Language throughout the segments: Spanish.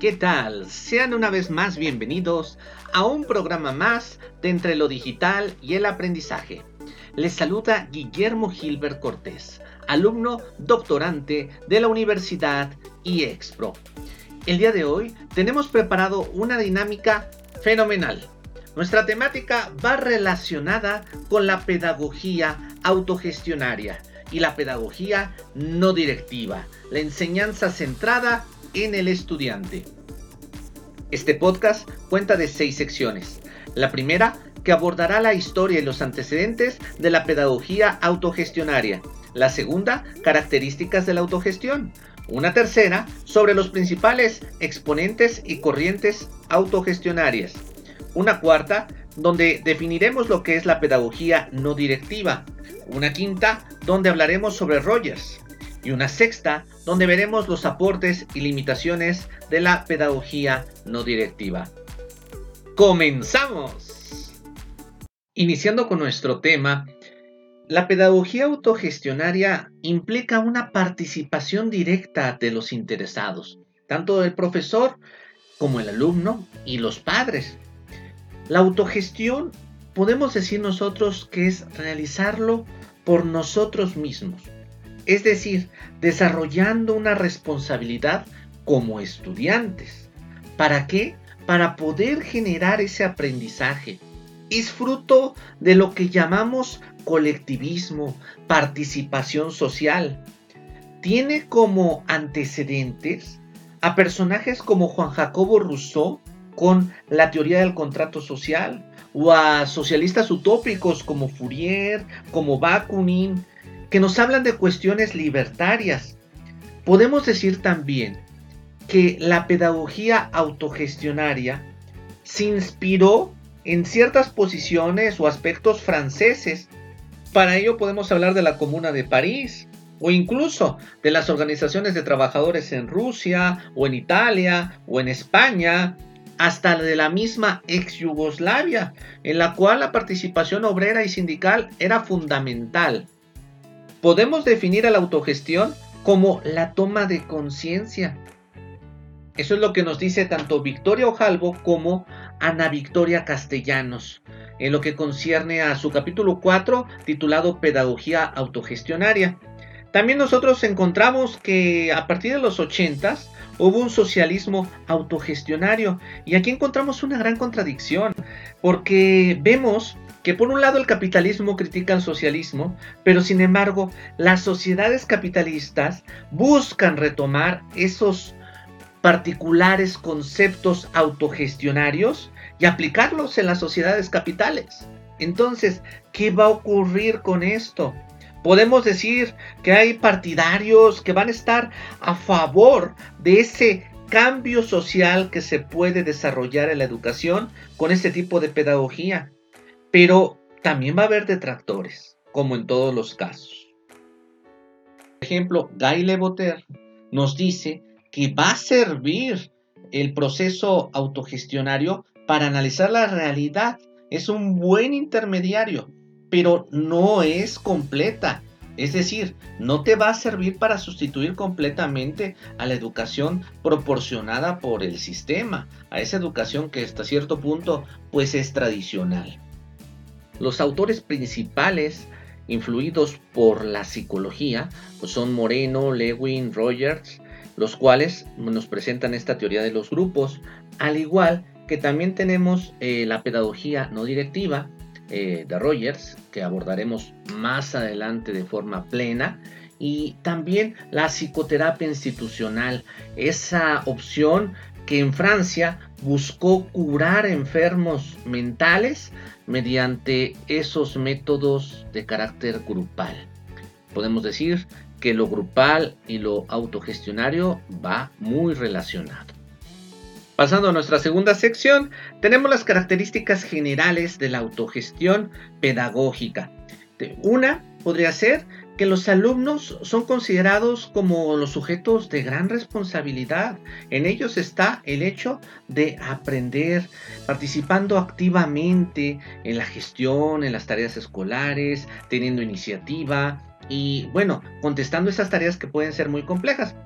¿Qué tal? Sean una vez más bienvenidos a un programa más de Entre lo Digital y el Aprendizaje. Les saluda Guillermo Gilbert Cortés, alumno doctorante de la Universidad IEXPRO. El día de hoy tenemos preparado una dinámica fenomenal. Nuestra temática va relacionada con la pedagogía autogestionaria y la pedagogía no directiva, la enseñanza centrada en el estudiante. Este podcast cuenta de seis secciones. La primera, que abordará la historia y los antecedentes de la pedagogía autogestionaria. La segunda, características de la autogestión. Una tercera, sobre los principales exponentes y corrientes autogestionarias. Una cuarta, donde definiremos lo que es la pedagogía no directiva. Una quinta, donde hablaremos sobre Rogers y una sexta donde veremos los aportes y limitaciones de la pedagogía no directiva. ¡Comenzamos! Iniciando con nuestro tema, la pedagogía autogestionaria implica una participación directa de los interesados, tanto del profesor como el alumno y los padres. La autogestión podemos decir nosotros que es realizarlo por nosotros mismos, es decir, desarrollando una responsabilidad como estudiantes. ¿Para qué? Para poder generar ese aprendizaje. Es fruto de lo que llamamos colectivismo, participación social. Tiene como antecedentes a personajes como Juan Jacobo Rousseau con la teoría del contrato social, o a socialistas utópicos como Fourier, como Bakunin, que nos hablan de cuestiones libertarias. Podemos decir también que la pedagogía autogestionaria se inspiró en ciertas posiciones o aspectos franceses. Para ello podemos hablar de la Comuna de París o incluso de las organizaciones de trabajadores en Rusia o en Italia o en España, hasta de la misma ex Yugoslavia, en la cual la participación obrera y sindical era fundamental. Podemos definir a la autogestión como la toma de conciencia. Eso es lo que nos dice tanto Victoria Ojalvo como Ana Victoria Castellanos, en lo que concierne a su capítulo 4 titulado Pedagogía Autogestionaria. También nosotros encontramos que a partir de los 80 hubo un socialismo autogestionario y aquí encontramos una gran contradicción porque vemos que por un lado el capitalismo critica al socialismo, pero sin embargo las sociedades capitalistas buscan retomar esos particulares conceptos autogestionarios y aplicarlos en las sociedades capitales. Entonces, ¿qué va a ocurrir con esto? Podemos decir que hay partidarios que van a estar a favor de ese cambio social que se puede desarrollar en la educación con este tipo de pedagogía. Pero también va a haber detractores, como en todos los casos. Por ejemplo, Guy Leboter nos dice que va a servir el proceso autogestionario para analizar la realidad. Es un buen intermediario, pero no es completa. Es decir, no te va a servir para sustituir completamente a la educación proporcionada por el sistema, a esa educación que hasta cierto punto pues es tradicional. Los autores principales influidos por la psicología pues son Moreno, Lewin, Rogers, los cuales nos presentan esta teoría de los grupos, al igual que también tenemos eh, la pedagogía no directiva eh, de Rogers, que abordaremos más adelante de forma plena, y también la psicoterapia institucional, esa opción que en Francia buscó curar enfermos mentales mediante esos métodos de carácter grupal. Podemos decir que lo grupal y lo autogestionario va muy relacionado. Pasando a nuestra segunda sección, tenemos las características generales de la autogestión pedagógica. Una podría ser que los alumnos son considerados como los sujetos de gran responsabilidad. En ellos está el hecho de aprender, participando activamente en la gestión, en las tareas escolares, teniendo iniciativa y, bueno, contestando esas tareas que pueden ser muy complejas.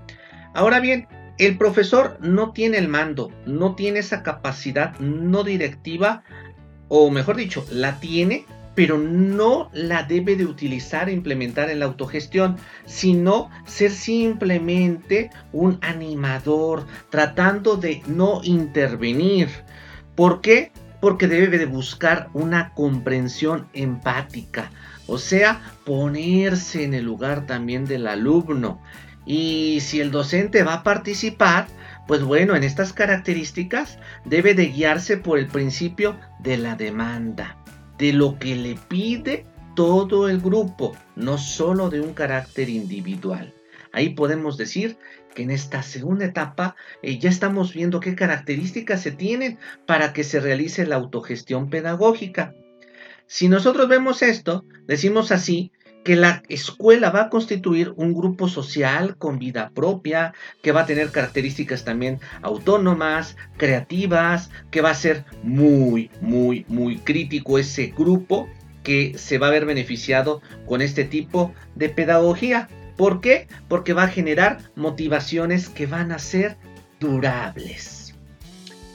Ahora bien, el profesor no tiene el mando, no tiene esa capacidad no directiva, o mejor dicho, la tiene, pero no la debe de utilizar e implementar en la autogestión, sino ser simplemente un animador, tratando de no intervenir. ¿Por qué? Porque debe de buscar una comprensión empática, o sea, ponerse en el lugar también del alumno. Y si el docente va a participar, pues bueno, en estas características debe de guiarse por el principio de la demanda de lo que le pide todo el grupo, no solo de un carácter individual. Ahí podemos decir que en esta segunda etapa eh, ya estamos viendo qué características se tienen para que se realice la autogestión pedagógica. Si nosotros vemos esto, decimos así que la escuela va a constituir un grupo social con vida propia, que va a tener características también autónomas, creativas, que va a ser muy, muy, muy crítico ese grupo que se va a ver beneficiado con este tipo de pedagogía. ¿Por qué? Porque va a generar motivaciones que van a ser durables.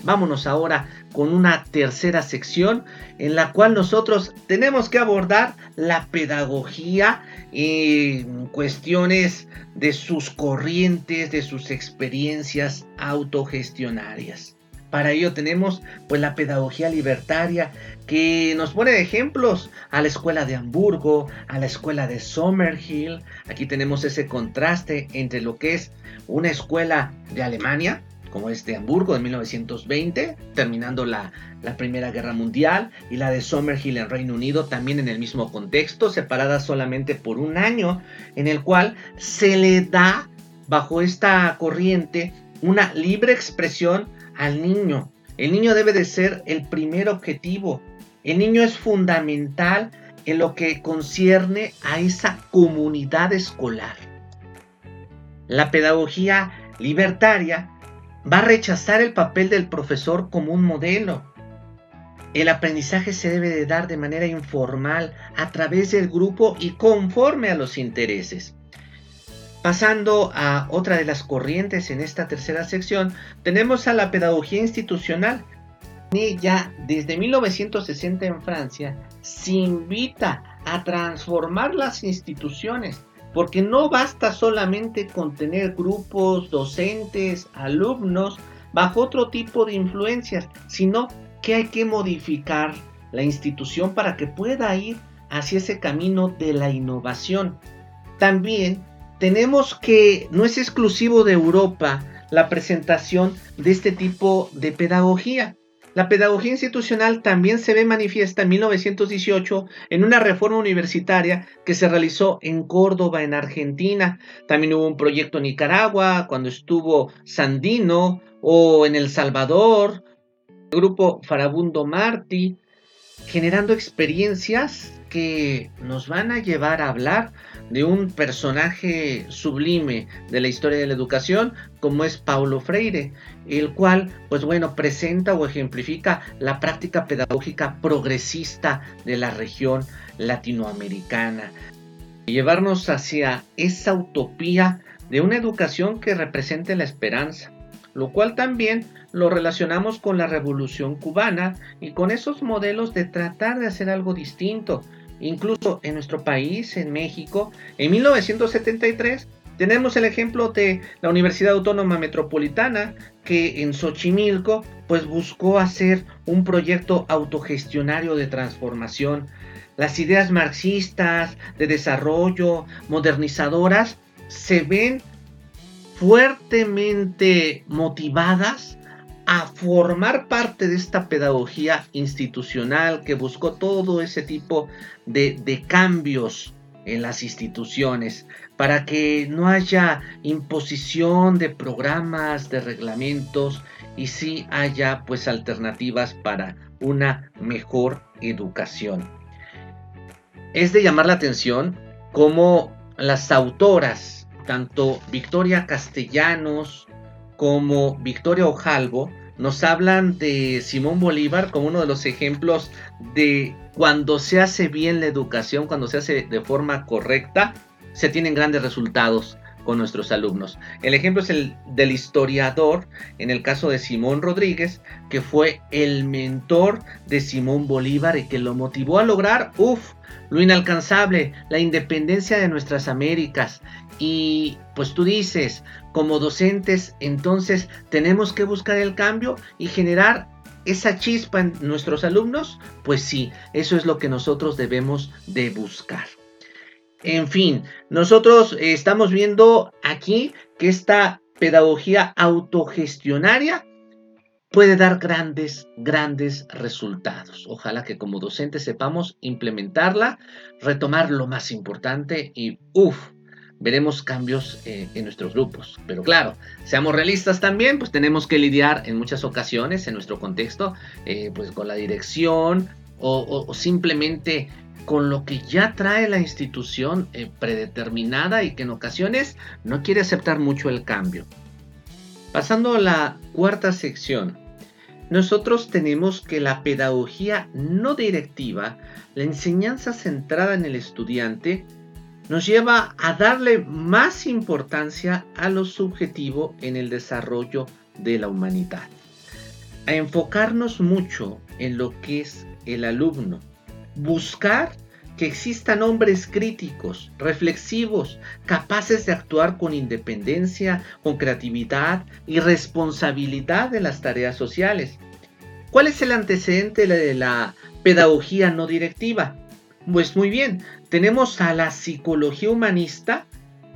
Vámonos ahora con una tercera sección en la cual nosotros tenemos que abordar la pedagogía en cuestiones de sus corrientes, de sus experiencias autogestionarias. Para ello tenemos pues la pedagogía libertaria que nos pone ejemplos a la escuela de Hamburgo, a la escuela de Sommerhill. Aquí tenemos ese contraste entre lo que es una escuela de Alemania, como es de Hamburgo de 1920, terminando la, Primera Guerra Mundial, y la de Summerhill en Reino Unido, también en el mismo contexto, separada solamente por un año, en el cual se le da, bajo esta corriente, una libre expresión al niño. El niño debe de ser el primer objetivo. El niño es fundamental en lo que concierne a esa comunidad escolar. La pedagogía libertaria va a rechazar el papel del profesor como un modelo. El aprendizaje se debe de dar de manera informal a través del grupo y conforme a los intereses. Pasando a otra de las corrientes en esta tercera sección, tenemos a la pedagogía institucional. Ya desde 1960 en Francia se invita a transformar las instituciones porque no basta solamente con tener grupos docentes, alumnos, bajo otro tipo de influencias, sino que hay que modificar la institución para que pueda ir hacia ese camino de la innovación. También tenemos que no es exclusivo de Europa la presentación de este tipo de pedagogía. La pedagogía institucional también se ve manifiesta en 1918 en una reforma universitaria que se realizó en Córdoba, en Argentina. También hubo un proyecto en Nicaragua, cuando estuvo Sandino, o en El Salvador, el grupo Farabundo Martí, generando experiencias que nos van a llevar a hablar de un personaje sublime de la historia de la educación como es Paulo Freire, el cual, pues bueno, presenta o ejemplifica la práctica pedagógica progresista de la región latinoamericana. Llevarnos hacia esa utopía de una educación que represente la esperanza, lo cual también lo relacionamos con la revolución cubana y con esos modelos de tratar de hacer algo distinto, Incluso en nuestro país, en México, en 1973 tenemos el ejemplo de la Universidad Autónoma Metropolitana que en Xochimilco pues buscó hacer un proyecto autogestionario de transformación. Las ideas marxistas de desarrollo, modernizadoras, se ven fuertemente motivadas a formar parte de esta pedagogía institucional que buscó todo ese tipo de, cambios en las instituciones para que no haya imposición de programas, de reglamentos y sí haya pues alternativas para una mejor educación. Es de llamar la atención cómo las autoras, tanto Victoria Castellanos, como Victoria Ojalvo nos hablan de Simón Bolívar como uno de los ejemplos de cuando se hace bien la educación, cuando se hace de forma correcta, se tienen grandes resultados. Con nuestros alumnos. El ejemplo es el del historiador, en el caso de Simón Rodríguez, que fue el mentor de Simón Bolívar y que lo motivó a lograr, uff, lo inalcanzable, la independencia de nuestras Américas. Y pues tú dices, como docentes, entonces tenemos que buscar el cambio y generar esa chispa en nuestros alumnos, pues sí, eso es lo que nosotros debemos de buscar. En fin, nosotros eh, estamos viendo aquí que esta pedagogía autogestionaria puede dar grandes, grandes resultados. Ojalá que como docentes sepamos implementarla, retomar lo más importante y, uff, veremos cambios eh, en nuestros grupos. Pero claro, seamos realistas también, pues tenemos que lidiar en muchas ocasiones en nuestro contexto, eh, pues con la dirección o, simplemente con lo que ya trae la institución eh, predeterminada y que en ocasiones no quiere aceptar mucho el cambio. Pasando a la cuarta sección, nosotros tenemos que la pedagogía no directiva, la enseñanza centrada en el estudiante, nos lleva a darle más importancia a lo subjetivo en el desarrollo de la humanidad, a enfocarnos mucho en lo que es el alumno, buscar que existan hombres críticos, reflexivos, capaces de actuar con independencia, con creatividad y responsabilidad en las tareas sociales. ¿Cuál es el antecedente de la pedagogía no directiva? Pues muy bien, tenemos a la psicología humanista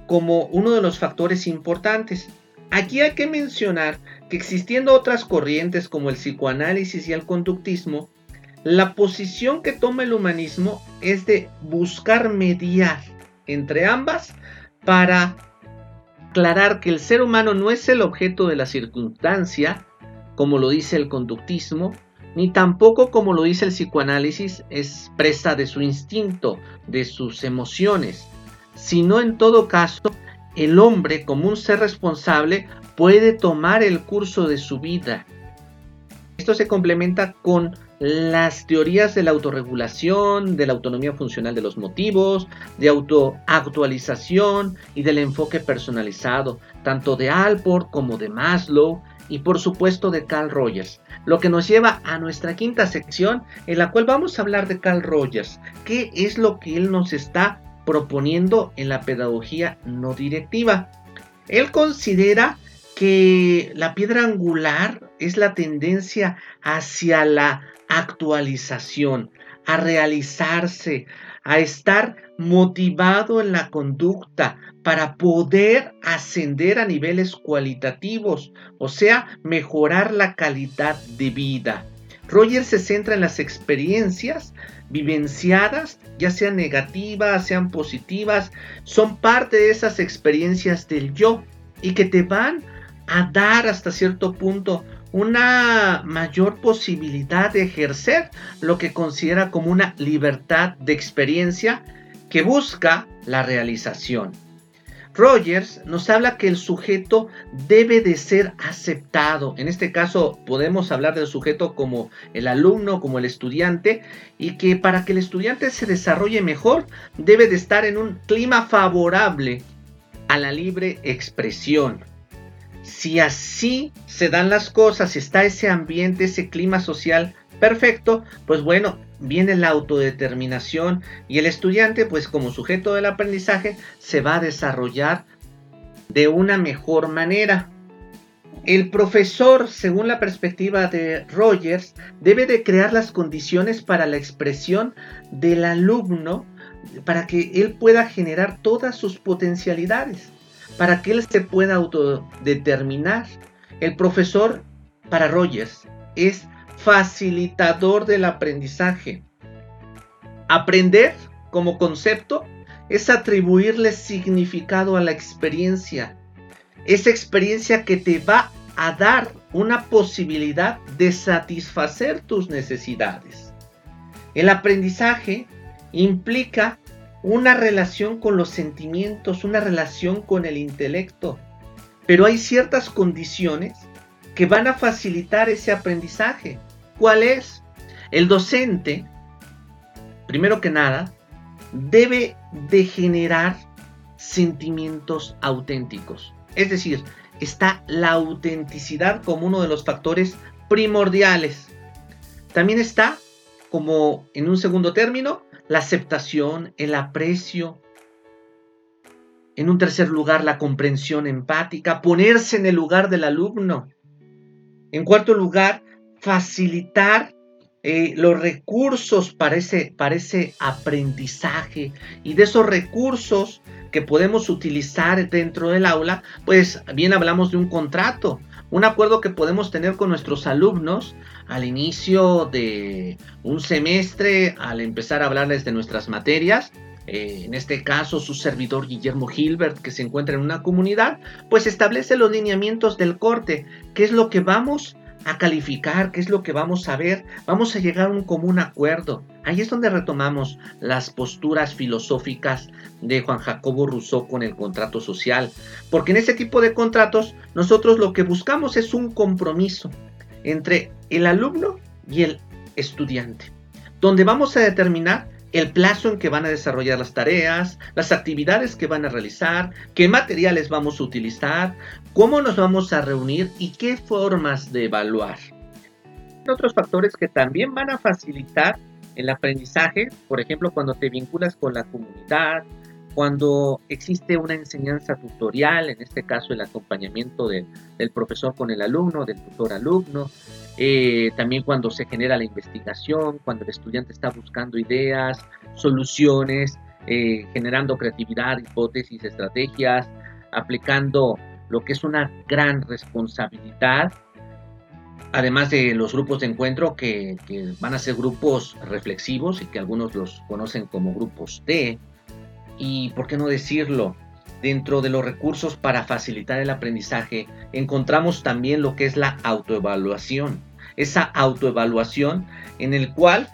como uno de los factores importantes. Aquí hay que mencionar que existiendo otras corrientes como el psicoanálisis y el conductismo, la posición que toma el humanismo es de buscar mediar entre ambas para aclarar que el ser humano no es el objeto de la circunstancia, como lo dice el conductismo, ni tampoco, como lo dice el psicoanálisis, es presa de su instinto, de sus emociones, sino en todo caso, el hombre como un ser responsable puede tomar el curso de su vida. Esto se complementa con las teorías de la autorregulación, de la autonomía funcional de los motivos, de autoactualización y del enfoque personalizado, tanto de Alport como de Maslow y por supuesto de Carl Rogers. Lo que nos lleva a nuestra quinta sección en la cual vamos a hablar de Carl Rogers. ¿Qué es lo que él nos está proponiendo en la pedagogía no directiva? Él considera que la piedra angular es la tendencia hacia la actualización, a realizarse, a estar motivado en la conducta para poder ascender a niveles cualitativos, o sea, mejorar la calidad de vida. Roger se centra en las experiencias vivenciadas, ya sean negativas, sean positivas, son parte de esas experiencias del yo y que te van a dar hasta cierto punto una mayor posibilidad de ejercer lo que considera como una libertad de experiencia que busca la realización. Rogers nos habla que el sujeto debe de ser aceptado. En este caso podemos hablar del sujeto como el alumno, como el estudiante, y que para que el estudiante se desarrolle mejor debe de estar en un clima favorable a la libre expresión. Si así se dan las cosas, si está ese ambiente, ese clima social perfecto, pues bueno, viene la autodeterminación y el estudiante, pues como sujeto del aprendizaje, se va a desarrollar de una mejor manera. El profesor, según la perspectiva de Rogers, debe de crear las condiciones para la expresión del alumno para que él pueda generar todas sus potencialidades, para que él se pueda autodeterminar. El profesor, para Rogers, es facilitador del aprendizaje. Aprender como concepto es atribuirle significado a la experiencia. Esa experiencia que te va a dar una posibilidad de satisfacer tus necesidades. El aprendizaje implica una relación con los sentimientos, una relación con el intelecto, pero hay ciertas condiciones que van a facilitar ese aprendizaje. ¿Cuál es? El docente, primero que nada, debe de generar sentimientos auténticos. Es decir, está la autenticidad como uno de los factores primordiales. También está, como en un segundo término, la aceptación, el aprecio. En un tercer lugar, la comprensión empática, ponerse en el lugar del alumno. En cuarto lugar, facilitar eh, los recursos para ese, para ese aprendizaje y de esos recursos que podemos utilizar dentro del aula, pues bien hablamos de un contrato, un acuerdo que podemos tener con nuestros alumnos al inicio de un semestre, al empezar a hablarles de nuestras materias. Eh, en este caso, su servidor Guillermo Gilbert, que se encuentra en una comunidad, pues establece los lineamientos del corte, qué es lo que vamos a calificar qué es lo que vamos a ver, vamos a llegar a un común acuerdo. Ahí es donde retomamos las posturas filosóficas de Juan Jacobo Rousseau con el contrato social, porque en ese tipo de contratos nosotros lo que buscamos es un compromiso entre el alumno y el estudiante, donde vamos a determinar el plazo en que van a desarrollar las tareas, las actividades que van a realizar, qué materiales vamos a utilizar, cómo nos vamos a reunir y qué formas de evaluar. Otros factores que también van a facilitar el aprendizaje, por ejemplo, cuando te vinculas con la comunidad, cuando existe una enseñanza tutorial, en este caso el acompañamiento del profesor con el alumno, del tutor alumno, eh, también cuando se genera la investigación, cuando el estudiante está buscando ideas, soluciones, eh, generando creatividad, hipótesis, estrategias, aplicando lo que es una gran responsabilidad, además de los grupos de encuentro que, que van a ser grupos reflexivos y que algunos los conocen como grupos T, y por qué no decirlo, dentro de los recursos para facilitar el aprendizaje encontramos también lo que es la autoevaluación. Esa autoevaluación en el cual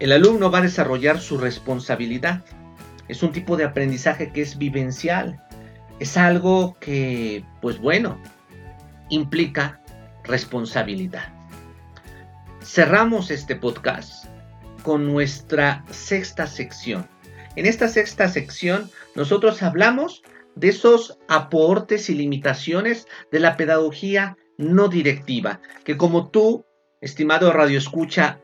el alumno va a desarrollar su responsabilidad. Es un tipo de aprendizaje que es vivencial. Es algo que, pues bueno, implica responsabilidad. Cerramos este podcast con nuestra sexta sección en esta sexta sección nosotros hablamos de esos aportes y limitaciones de la pedagogía no directiva, que como tú, estimado Radio Escucha,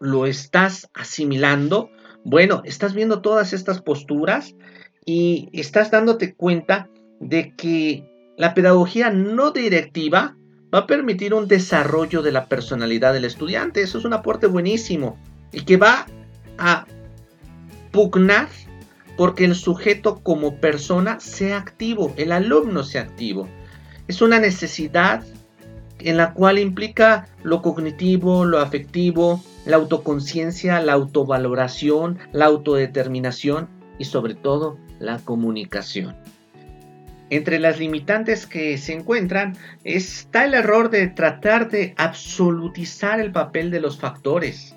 lo estás asimilando, bueno, estás viendo todas estas posturas y estás dándote cuenta de que la pedagogía no directiva va a permitir un desarrollo de la personalidad del estudiante. Eso es un aporte buenísimo y que va a pugnar porque el sujeto como persona sea activo, el alumno sea activo. Es una necesidad en la cual implica lo cognitivo, lo afectivo, la autoconciencia, la autovaloración, la autodeterminación y sobre todo la comunicación. Entre las limitantes que se encuentran está el error de tratar de absolutizar el papel de los factores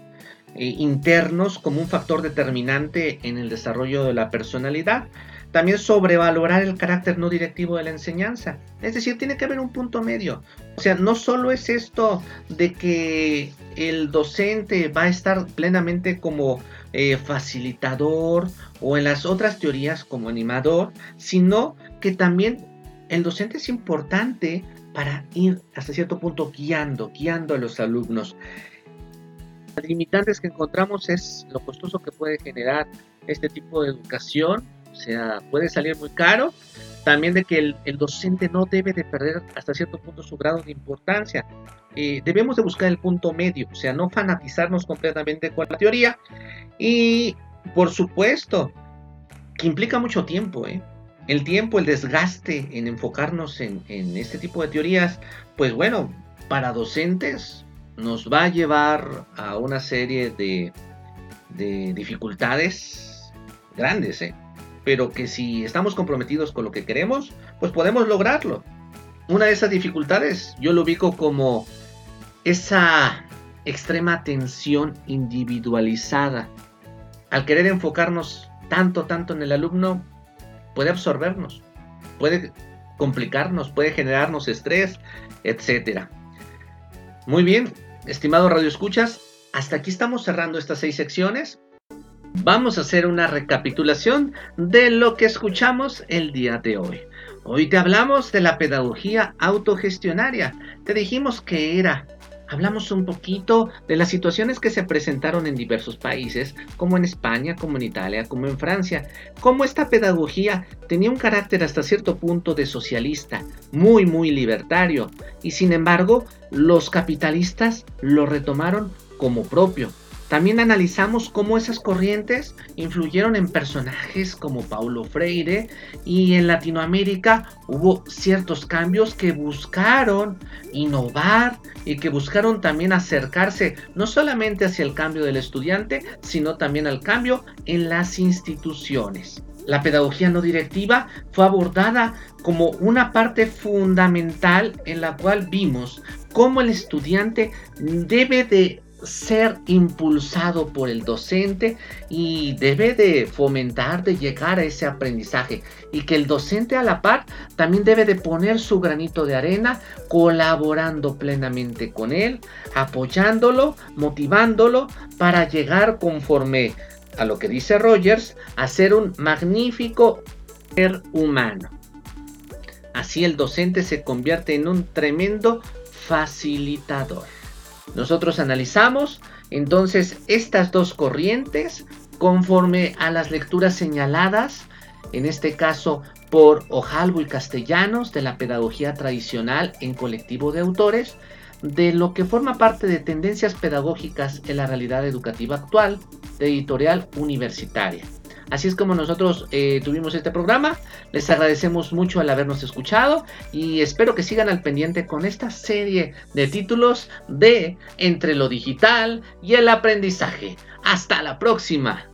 eh, internos como un factor determinante en el desarrollo de la personalidad. También sobrevalorar el carácter no directivo de la enseñanza. Es decir, tiene que haber un punto medio. O sea, no solo es esto de que el docente va a estar plenamente como eh, facilitador o en las otras teorías como animador, sino que también el docente es importante para ir hasta cierto punto guiando, guiando a los alumnos. Las limitantes que encontramos es lo costoso que puede generar este tipo de educación, o sea, puede salir muy caro. También de que el, docente no debe de perder hasta cierto punto su grado de importancia. Eh, debemos de buscar el punto medio, o sea, no fanatizarnos completamente con la teoría. Y, por supuesto, que implica mucho tiempo, ¿eh? El tiempo, el desgaste en enfocarnos en, en este tipo de teorías, pues bueno, para docentes nos va a llevar a una serie de, dificultades grandes, ¿eh? pero que si estamos comprometidos con lo que queremos, pues podemos lograrlo. Una de esas dificultades yo lo ubico como esa extrema atención individualizada. Al querer enfocarnos tanto, tanto en el alumno, puede absorbernos, puede complicarnos, puede generarnos estrés, etc. Muy bien, estimado Radio Escuchas, hasta aquí estamos cerrando estas seis secciones. Vamos a hacer una recapitulación de lo que escuchamos el día de hoy. Hoy te hablamos de la pedagogía autogestionaria. Te dijimos que era hablamos un poquito de las situaciones que se presentaron en diversos países, como en España, como en Italia, como en Francia, cómo esta pedagogía tenía un carácter hasta cierto punto de socialista, muy, muy libertario, y sin embargo los capitalistas lo retomaron como propio. También analizamos cómo esas corrientes influyeron en personajes como Paulo Freire y en Latinoamérica hubo ciertos cambios que buscaron innovar y que buscaron también acercarse no solamente hacia el cambio del estudiante, sino también al cambio en las instituciones. La pedagogía no directiva fue abordada como una parte fundamental en la cual vimos cómo el estudiante debe de ser impulsado por el docente y debe de fomentar de llegar a ese aprendizaje y que el docente a la par también debe de poner su granito de arena colaborando plenamente con él, apoyándolo, motivándolo para llegar conforme a lo que dice Rogers a ser un magnífico ser humano. Así el docente se convierte en un tremendo facilitador. Nosotros analizamos entonces estas dos corrientes conforme a las lecturas señaladas, en este caso por Ojalvo y Castellanos de la pedagogía tradicional en colectivo de autores, de lo que forma parte de tendencias pedagógicas en la realidad educativa actual de editorial universitaria. Así es como nosotros eh, tuvimos este programa. Les agradecemos mucho al habernos escuchado y espero que sigan al pendiente con esta serie de títulos de Entre lo digital y el aprendizaje. Hasta la próxima.